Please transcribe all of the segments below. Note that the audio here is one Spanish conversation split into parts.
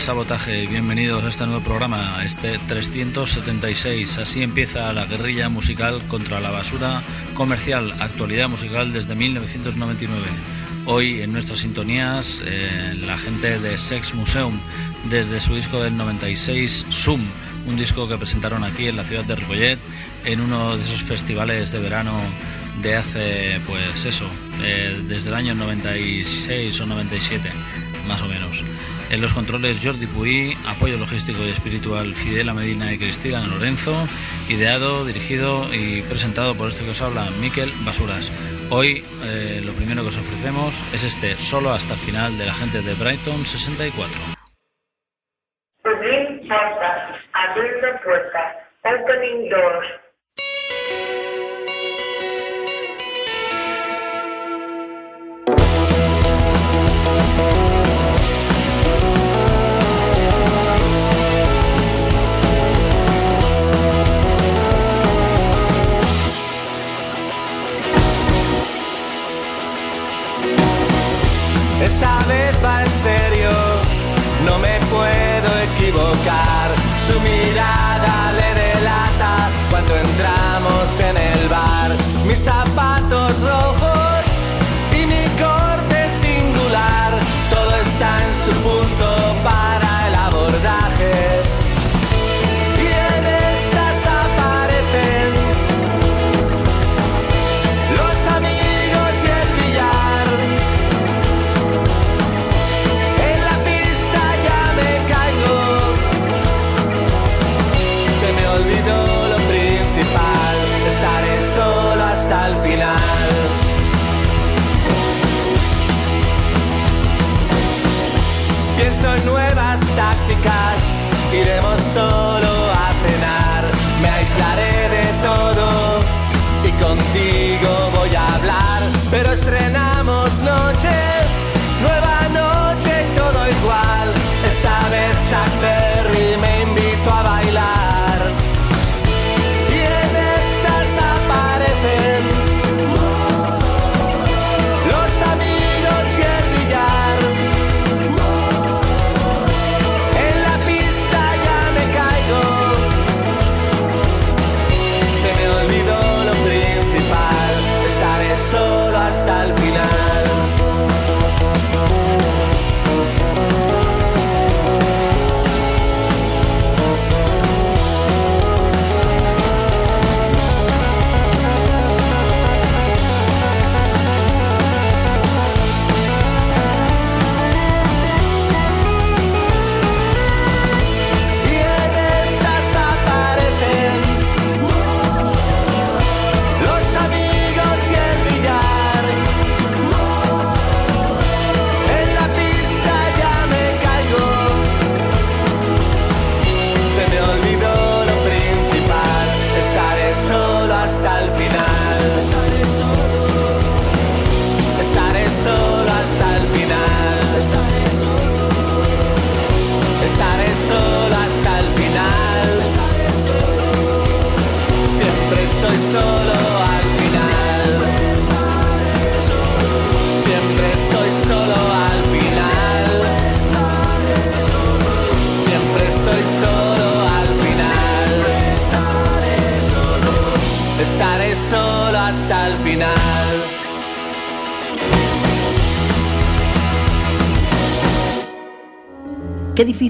Sabotaje, bienvenidos a este nuevo programa, este 376. Así empieza la guerrilla musical contra la basura comercial, actualidad musical desde 1999. Hoy en nuestras sintonías, eh, la gente de Sex Museum, desde su disco del 96, Zoom, un disco que presentaron aquí en la ciudad de Ripollet, en uno de esos festivales de verano de hace, pues eso, eh, desde el año 96 o 97, más o menos. En los controles Jordi Puy, apoyo logístico y espiritual Fidela Medina y Cristina Lorenzo, ideado, dirigido y presentado por este que os habla, Miquel Basuras. Hoy eh, lo primero que os ofrecemos es este solo hasta el final de la gente de Brighton 64. puertas, opening doors. Su mirada le delata cuando entramos en el bar. Mis zapatos nuevas tácticas, iremos solo a cenar, me aislaré de todo y contigo voy a hablar, pero estrenamos noche, nueva noche y todo igual, esta vez Chuck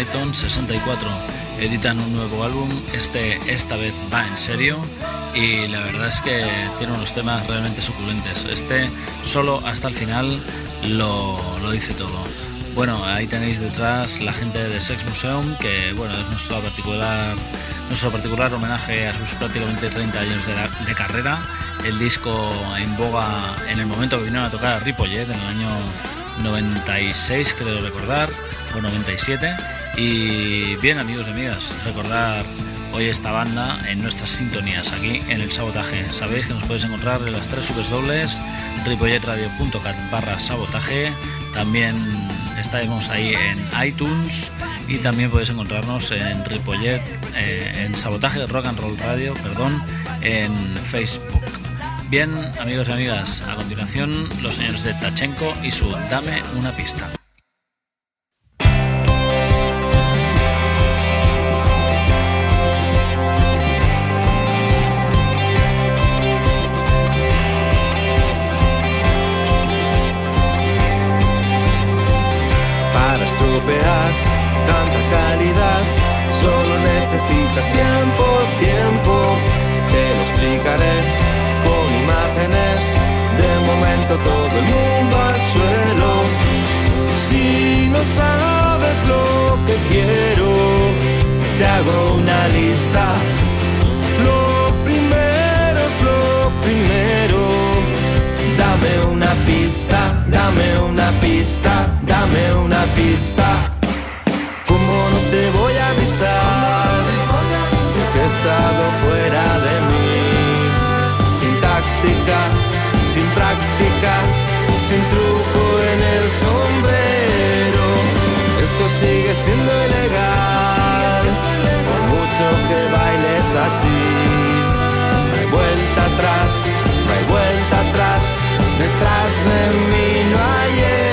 Brighton 64 editan un nuevo álbum, este esta vez va en serio y la verdad es que tiene unos temas realmente suculentes. Este solo hasta el final lo, lo dice todo. Bueno, ahí tenéis detrás la gente de Sex Museum, que bueno, es nuestro particular, nuestro particular homenaje a sus prácticamente 30 años de, la- de carrera. El disco en boga en el momento que vinieron a tocar a Ripollet, en el año 96, creo recordar, o 97. Y bien, amigos y amigas, recordar hoy esta banda en nuestras sintonías aquí en el sabotaje. Sabéis que nos podéis encontrar en las tres subes dobles, ripolletradio.cat barra sabotaje. También estaremos ahí en iTunes y también podéis encontrarnos en Ripollet, eh, en Sabotaje Rock and Roll Radio, perdón, en Facebook. Bien, amigos y amigas, a continuación los señores de Tachenko y su Dame una pista. Necesitas tiempo, tiempo. Te lo explicaré con imágenes. De momento todo el mundo al suelo. Si no sabes lo que quiero, te hago una lista. Lo primero es lo primero. Dame una pista, dame una pista, dame una pista. ¿Cómo no te voy a avisar? Estado fuera de mí. Sin táctica, sin práctica, sin truco en el sombrero. Esto sigue siendo ilegal, por mucho que bailes así. No hay vuelta atrás, no hay vuelta atrás. Detrás de mí no hay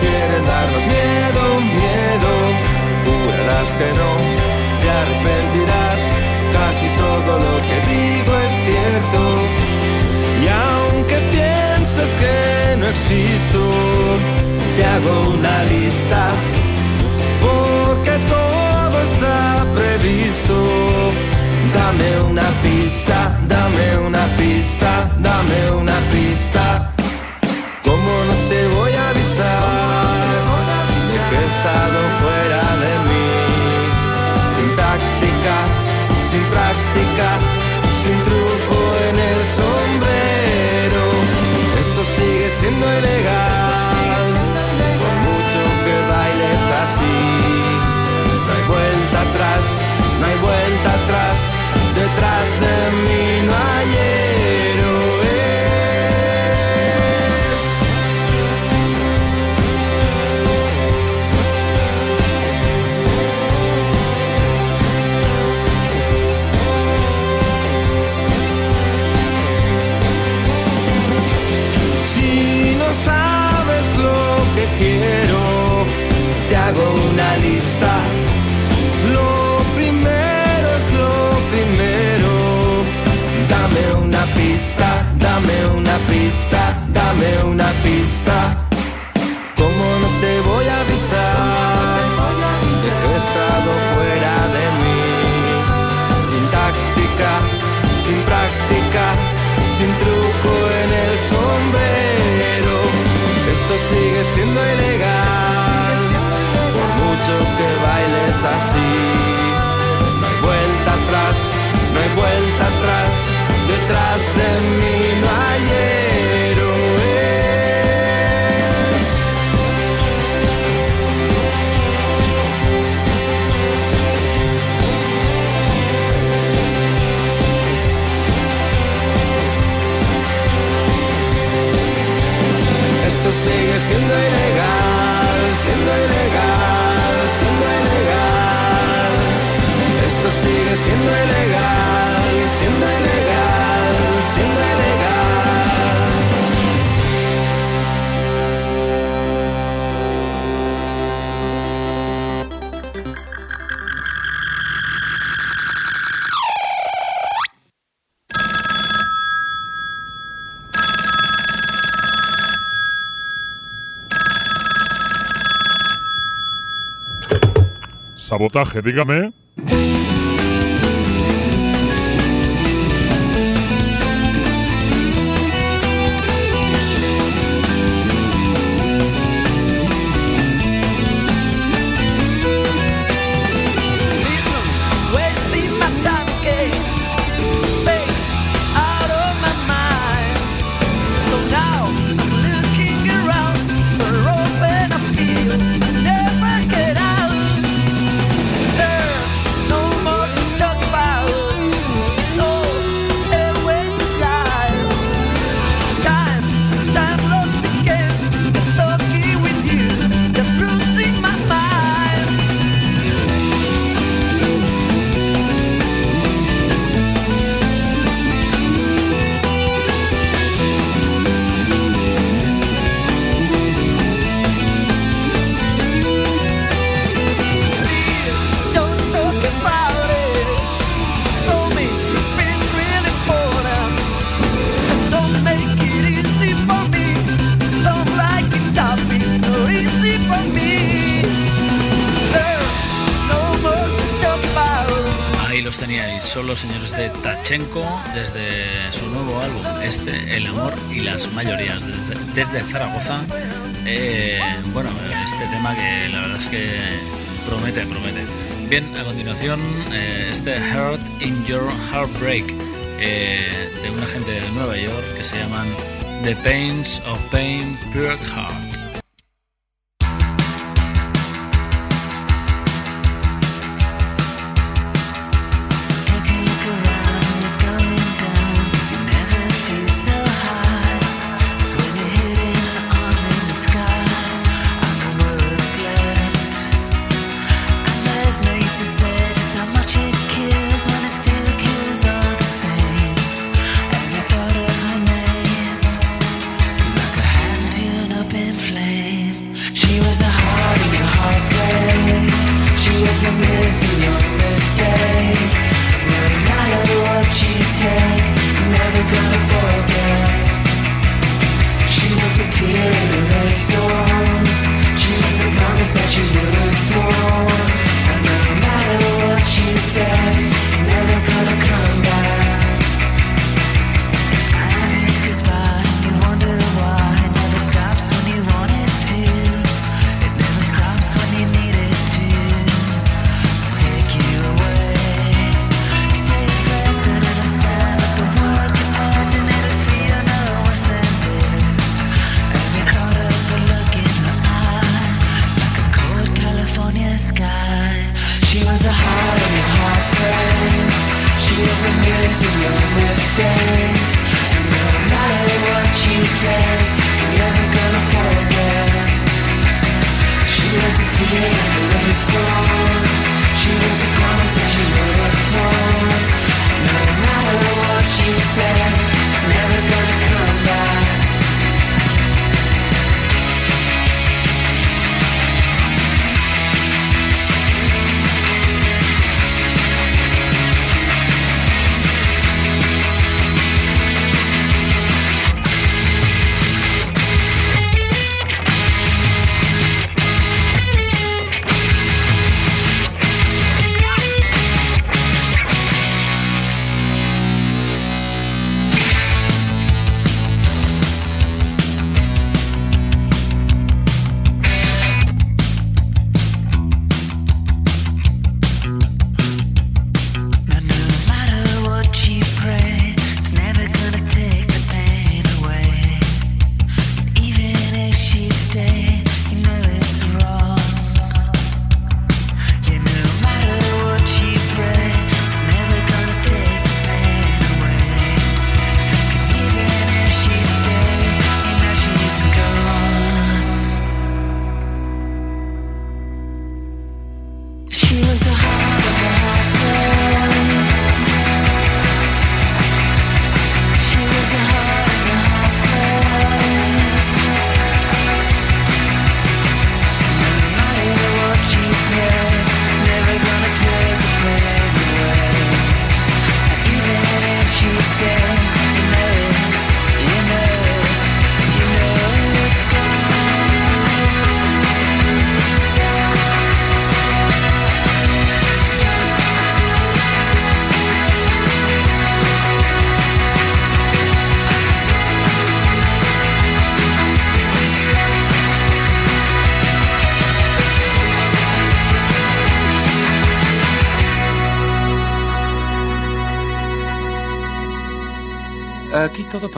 quieren darnos miedo, miedo, jurarás que no, te arrepentirás, casi todo lo que digo es cierto, y aunque pienses que no existo, te hago una lista, porque todo está previsto. Dame una pista, dame una pista, dame una pista. Pista, dame una pista, dame una pista. Detrás de Sabotaje, dígame. Desde su nuevo álbum, este, El amor y las mayorías, desde, Zaragoza. Eh, bueno, este tema que la verdad es que promete, promete. Bien, a continuación, eh, este Heart in Your Heartbreak eh, de una gente de Nueva York que se llaman The Pains of Pain Pure Heart.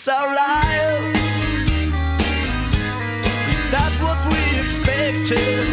Is our life? Is that what we expected?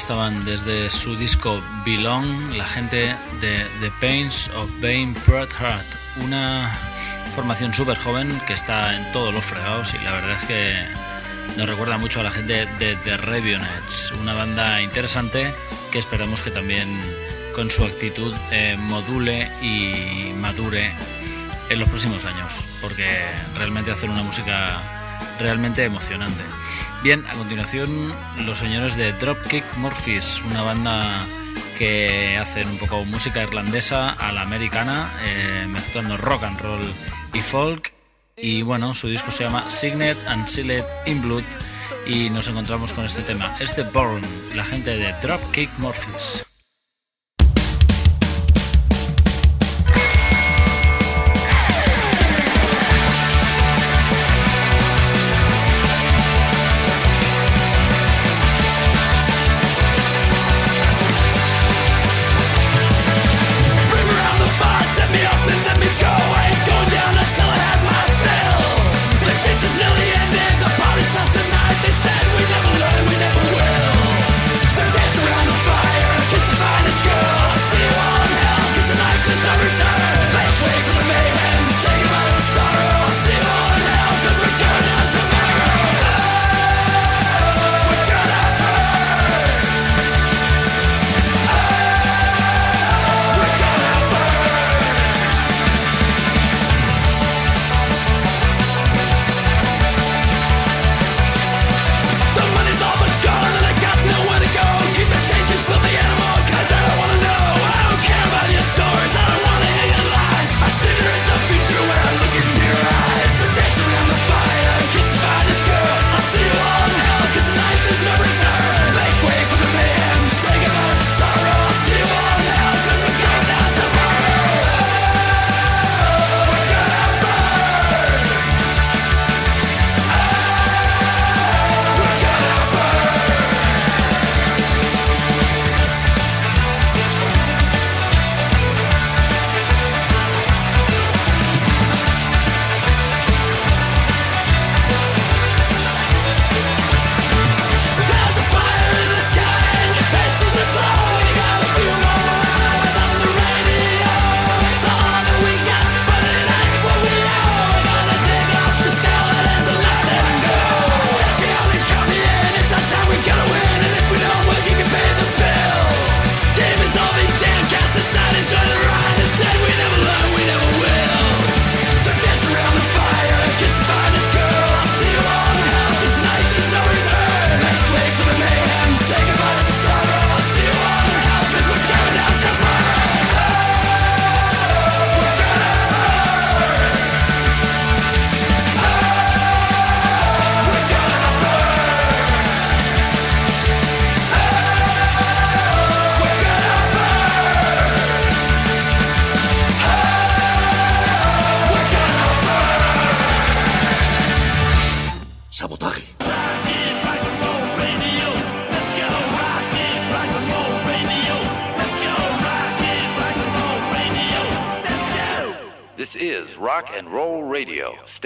Estaban desde su disco Belong, la gente de The Pains of Vain Proud Heart, una formación súper joven que está en todos los fregados y la verdad es que nos recuerda mucho a la gente de The Ravionets, una banda interesante que esperamos que también con su actitud eh, module y madure en los próximos años, porque realmente hacen una música realmente emocionante. Bien, a continuación los señores de Dropkick Murphys, una banda que hacen un poco música irlandesa a la americana, eh, mezclando rock and roll y folk. Y bueno, su disco se llama Signet and Sealed in Blood y nos encontramos con este tema, este Born, la gente de Dropkick Murphys.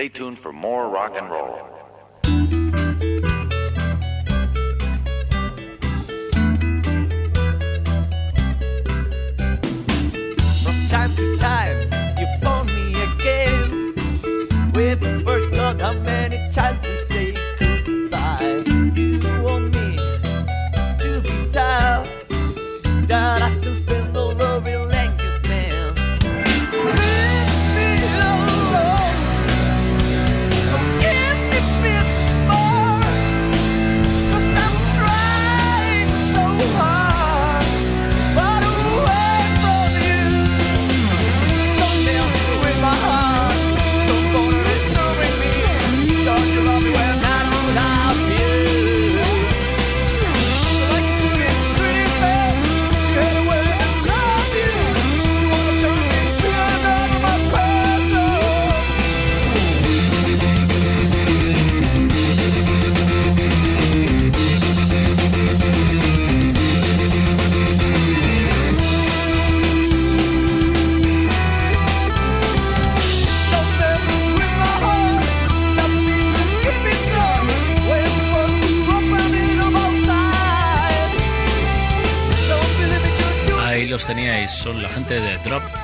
Stay tuned for more.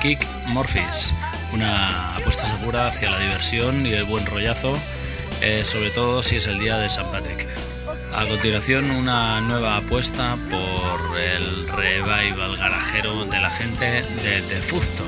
Kick Morphis. Una apuesta segura hacia la diversión y el buen rollazo, eh, sobre todo si es el día de San Patrick. A continuación, una nueva apuesta por el revival garajero de la gente de The Fusto.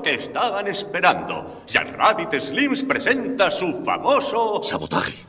que estaban esperando. Jack Rabbit Slims presenta su famoso... Sabotaje.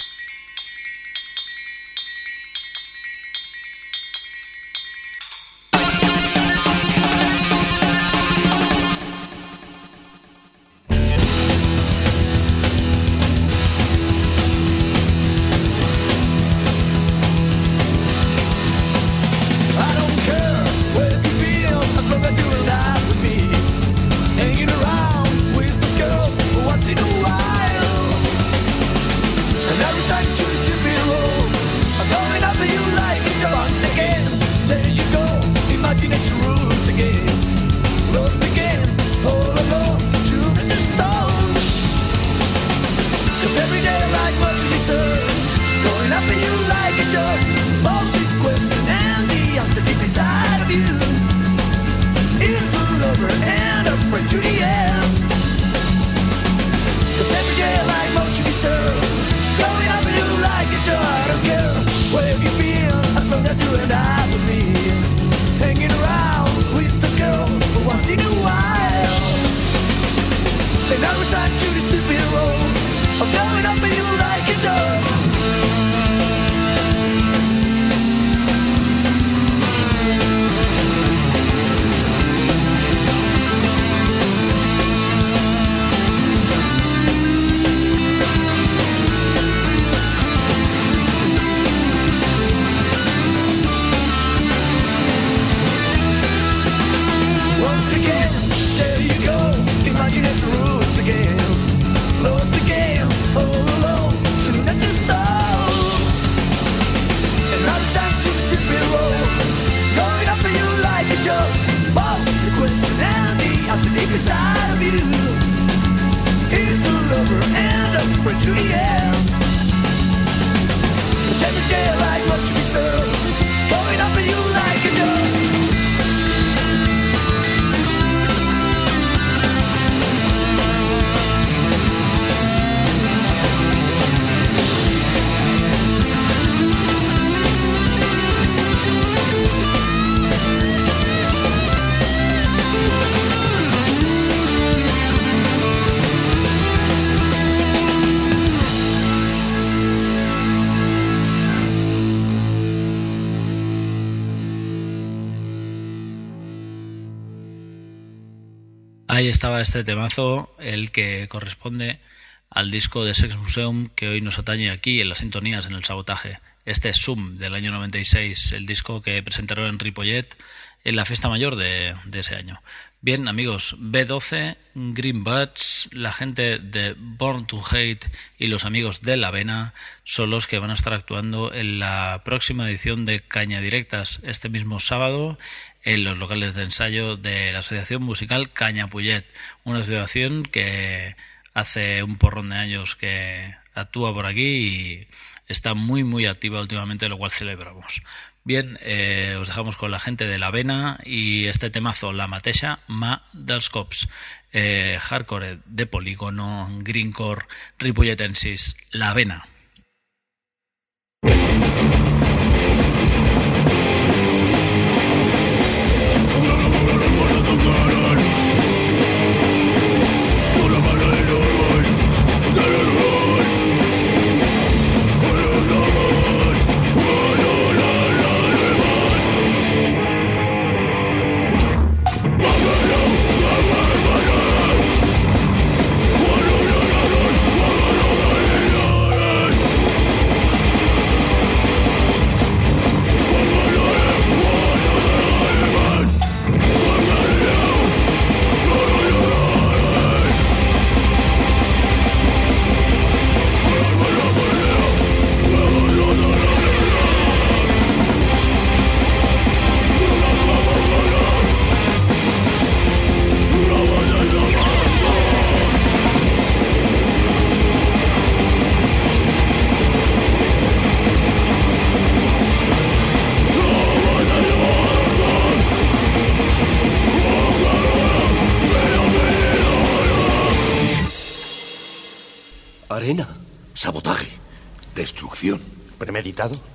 Este temazo, el que corresponde al disco de Sex Museum que hoy nos atañe aquí en las sintonías en el sabotaje. Este es Zoom del año 96, el disco que presentaron en Ripollet en la fiesta mayor de, ese año. Bien, amigos, B12, Green Buds, la gente de Born to Hate y los amigos de La Vena son los que van a estar actuando en la próxima edición de Caña Directas este mismo sábado en los locales de ensayo de la Asociación Musical Caña Puyet, una asociación que hace un porrón de años que actúa por aquí y está muy muy activa últimamente, lo cual celebramos. Bien, eh, os dejamos con la gente de La Vena y este temazo, La Mateixa, Ma dels Cops. Eh, hardcore de polígono, greencore, ripolletensis, La Vena.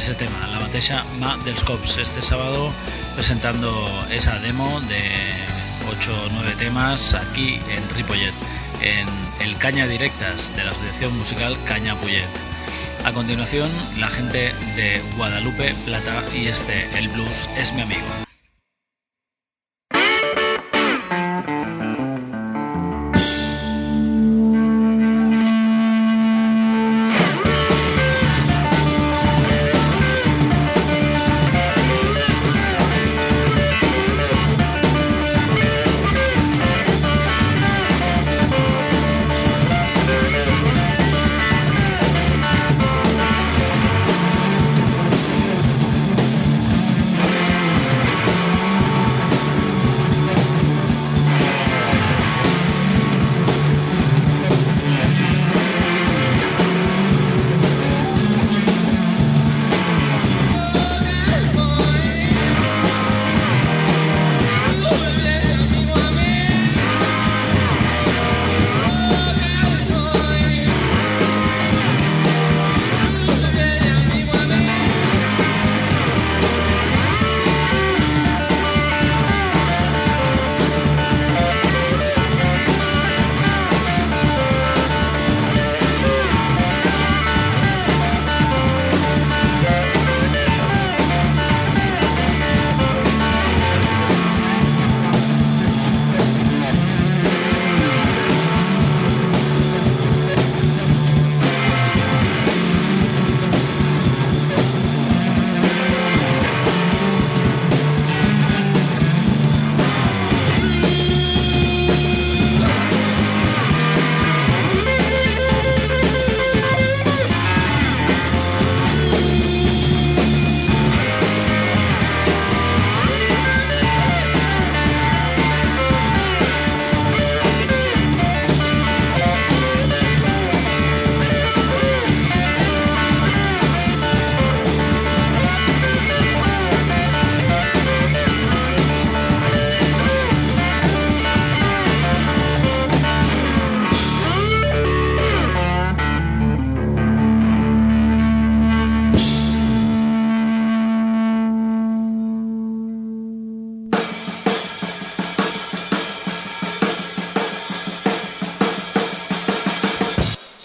Ese tema, la mateixa Ma dels Cops, este sábado presentando esa demo de 8 o 9 temas aquí en Ripollet, en el Caña Directas de la Asociación Musical Caña Puyet. A continuación, la gente de Guadalupe Plata y este, el blues, es mi amigo.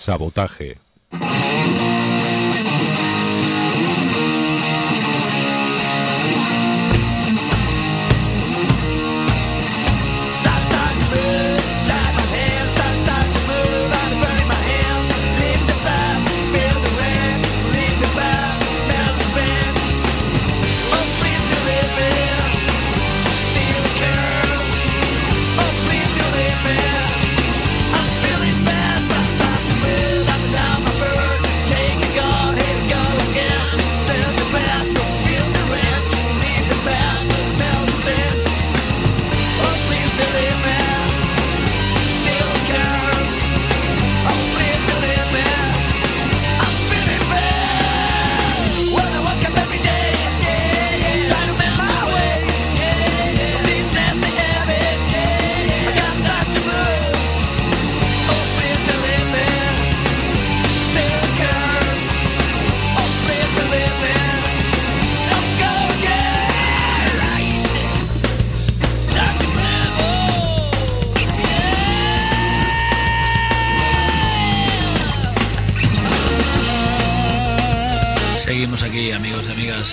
Sabotaje.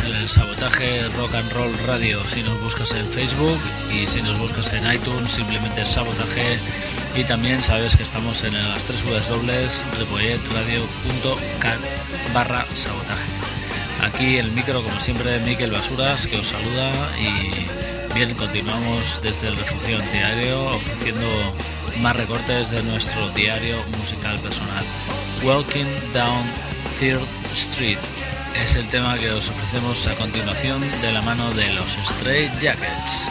El sabotaje Rock and Roll Radio. Si nos buscas en Facebook y si nos buscas en iTunes, simplemente sabotaje. Y también sabes que estamos en las tres dobles, barra sabotaje. Aquí el micro, como siempre, Miquel Basuras, que os saluda. Y bien, continuamos desde el refugio diario ofreciendo más recortes de nuestro diario musical personal. Walking Down Third Street es el tema que os ofrecemos a continuación de la mano de los Stray Jackets.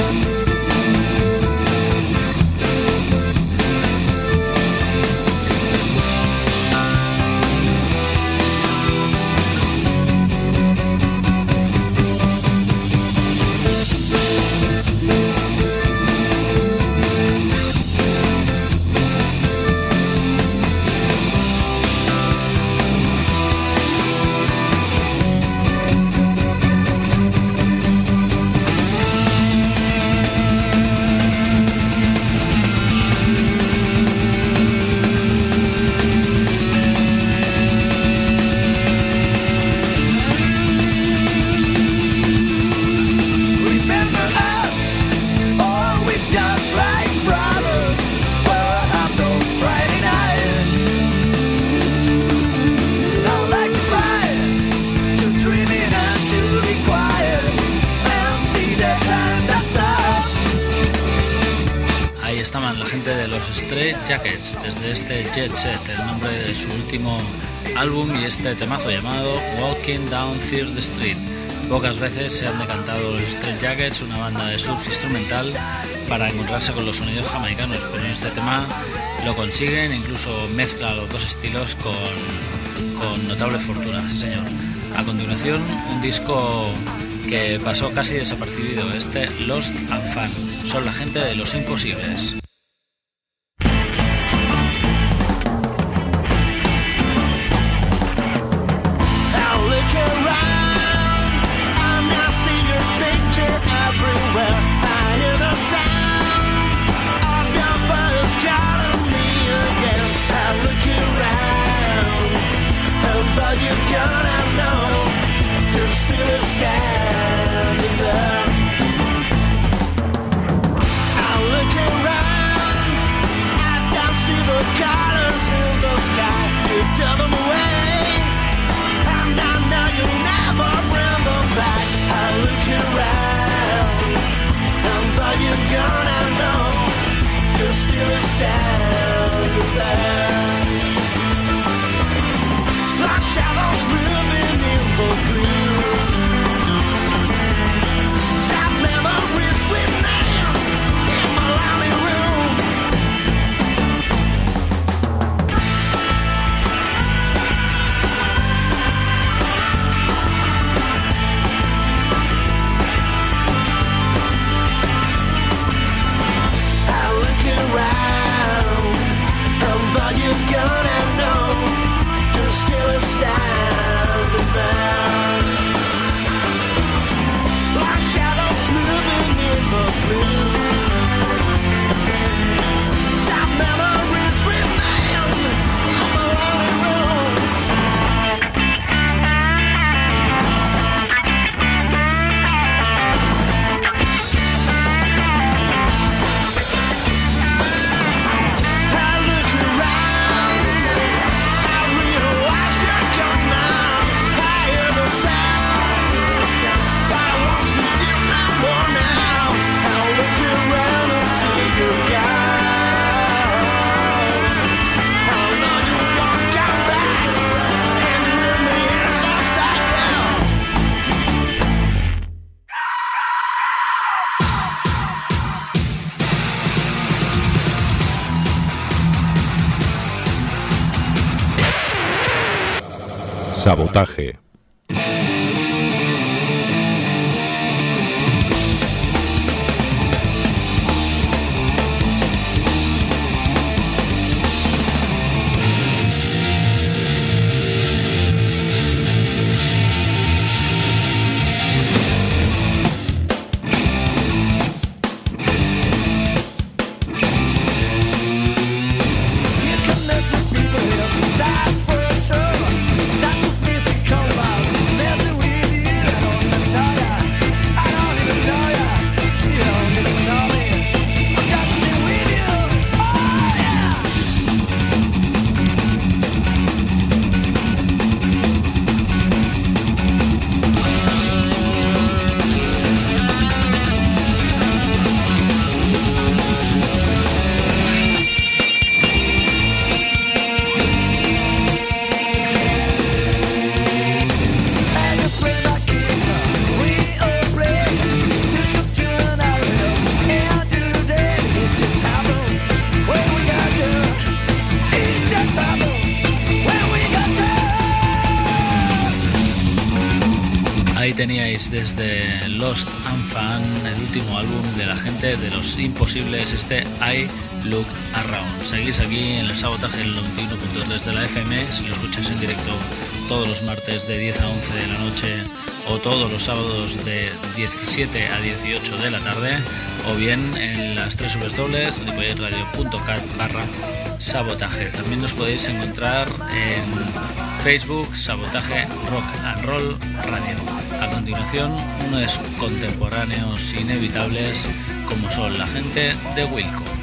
De los Straight Jackets, desde este Jet Set, el nombre de su último álbum y este temazo llamado Walking Down Third Street. Pocas veces se han decantado los Straight Jackets, una banda de surf instrumental, para encontrarse con los sonidos jamaicanos, pero en este tema lo consiguen, incluso mezcla los dos estilos con, con notable fortuna, señor. A continuación, un disco que pasó casi desapercibido, este Lost and Fun. Son la gente de los imposibles. Sabotaje. Desde Lost and Fan, el último álbum de la gente de los imposibles, este I Look Around. Seguís aquí en el sabotaje el 91.3 de la FM, si lo escucháis en directo todos los martes de 10 a 11 de la noche o todos los sábados de 17 a 18 de la tarde o bien en las tres dobles barra sabotaje. También nos podéis encontrar en Facebook Sabotaje Rock and Roll Radio. Unos contemporáneos inevitables como son la gente de Wilco.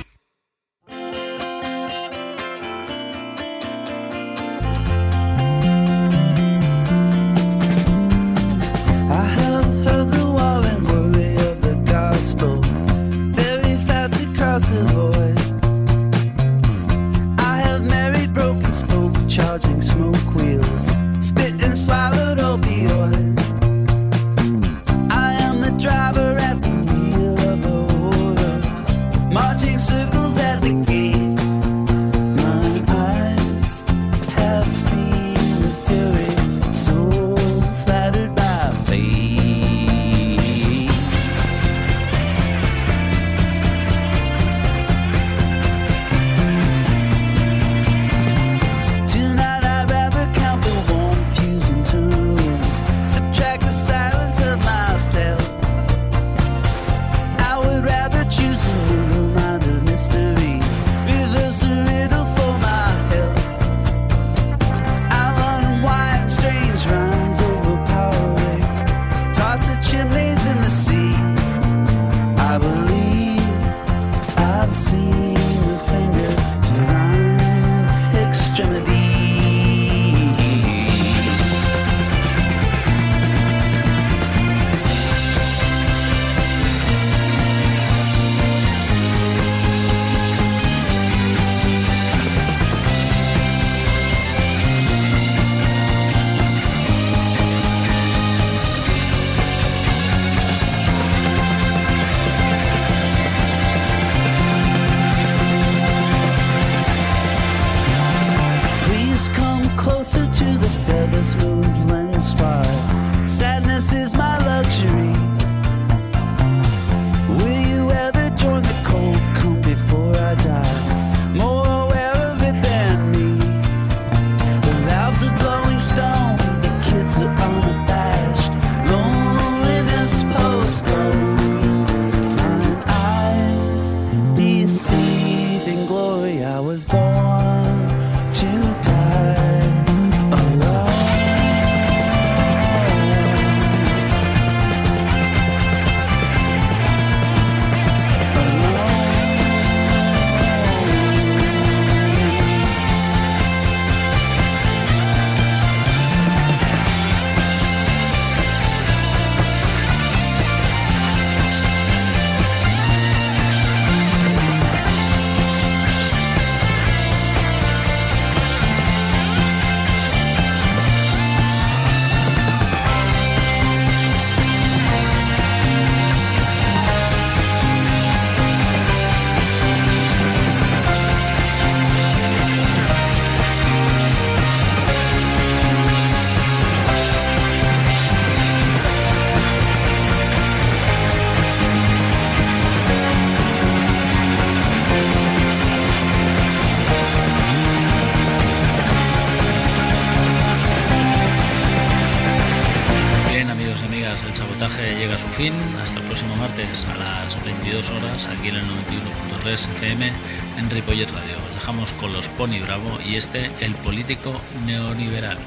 Pony Bravo y este, el político neoliberal.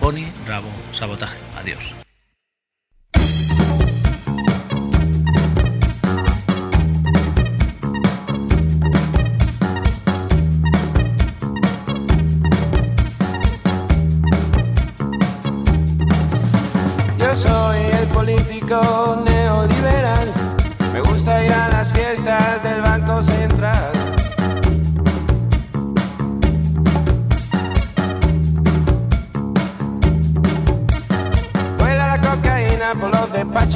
Pony Bravo, sabotaje. Adiós.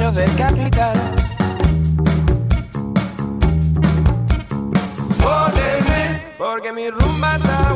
Despachos del capital. Porque mi rumba está